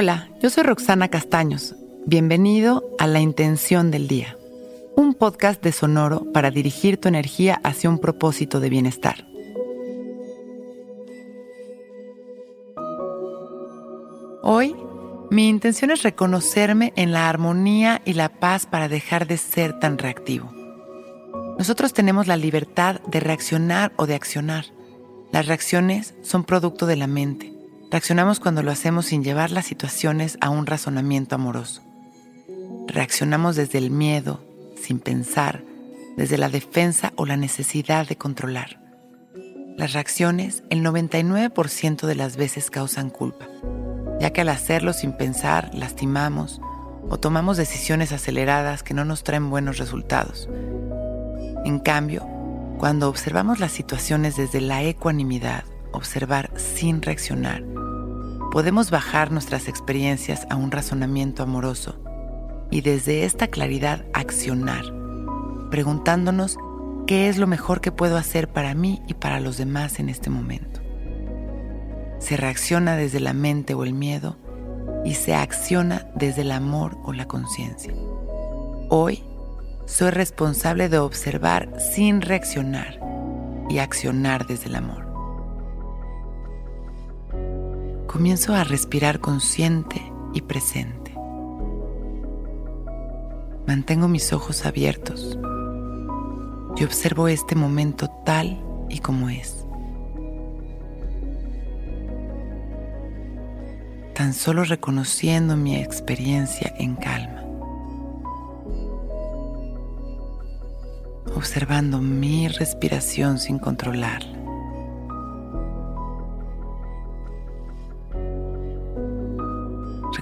Hola, yo soy Roxana Castaños. Bienvenido a La Intención del Día, un podcast de Sonoro para dirigir tu energía hacia un propósito de bienestar. Hoy, mi intención es reconocerme en la armonía y la paz para dejar de ser tan reactivo. Nosotros tenemos la libertad de reaccionar o de accionar. Las reacciones son producto de la mente Reaccionamos cuando lo hacemos sin llevar las situaciones a un razonamiento amoroso. Reaccionamos desde el miedo, sin pensar, desde la defensa o la necesidad de controlar. Las reacciones el 99% de las veces causan culpa, ya que al hacerlo sin pensar lastimamos o tomamos decisiones aceleradas que no nos traen buenos resultados. En cambio, cuando observamos las situaciones desde la ecuanimidad, observar sin reaccionar, podemos bajar nuestras experiencias a un razonamiento amoroso y desde esta claridad accionar, preguntándonos qué es lo mejor que puedo hacer para mí y para los demás en este momento. Se reacciona desde la mente o el miedo y se acciona desde el amor o la conciencia. Hoy soy responsable de observar sin reaccionar y accionar desde el amor. Comienzo a respirar consciente y presente. Mantengo mis ojos abiertos y observo este momento tal y como es. Tan solo reconociendo mi experiencia en calma. Observando mi respiración sin controlarla.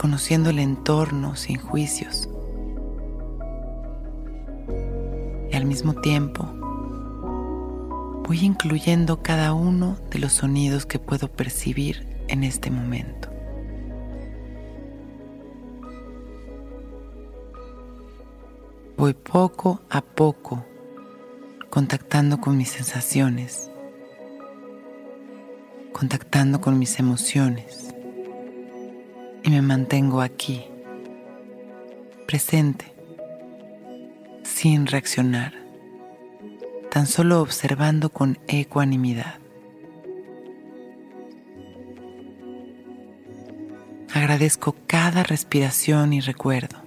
Reconociendo el entorno sin juicios. Y al mismo tiempo voy incluyendo cada uno de los sonidos que puedo percibir en este momento. Voy poco a poco contactando con mis sensaciones, contactando con mis emociones me mantengo aquí, presente, sin reaccionar, tan solo observando con ecuanimidad. Agradezco cada respiración y recuerdo.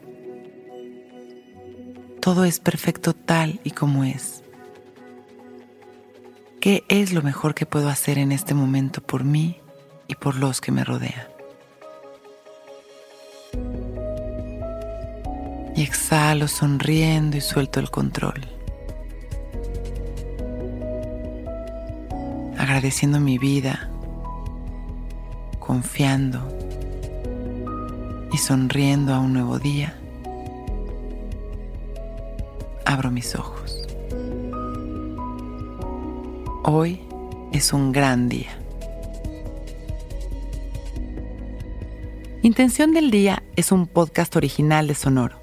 Todo es perfecto tal y como es. ¿Qué es lo mejor que puedo hacer en este momento por mí y por los que me rodean? Y exhalo sonriendo y suelto el control. Agradeciendo mi vida, confiando y sonriendo a un nuevo día, abro mis ojos. Hoy es un gran día. Intención del Día es un podcast original de Sonoro.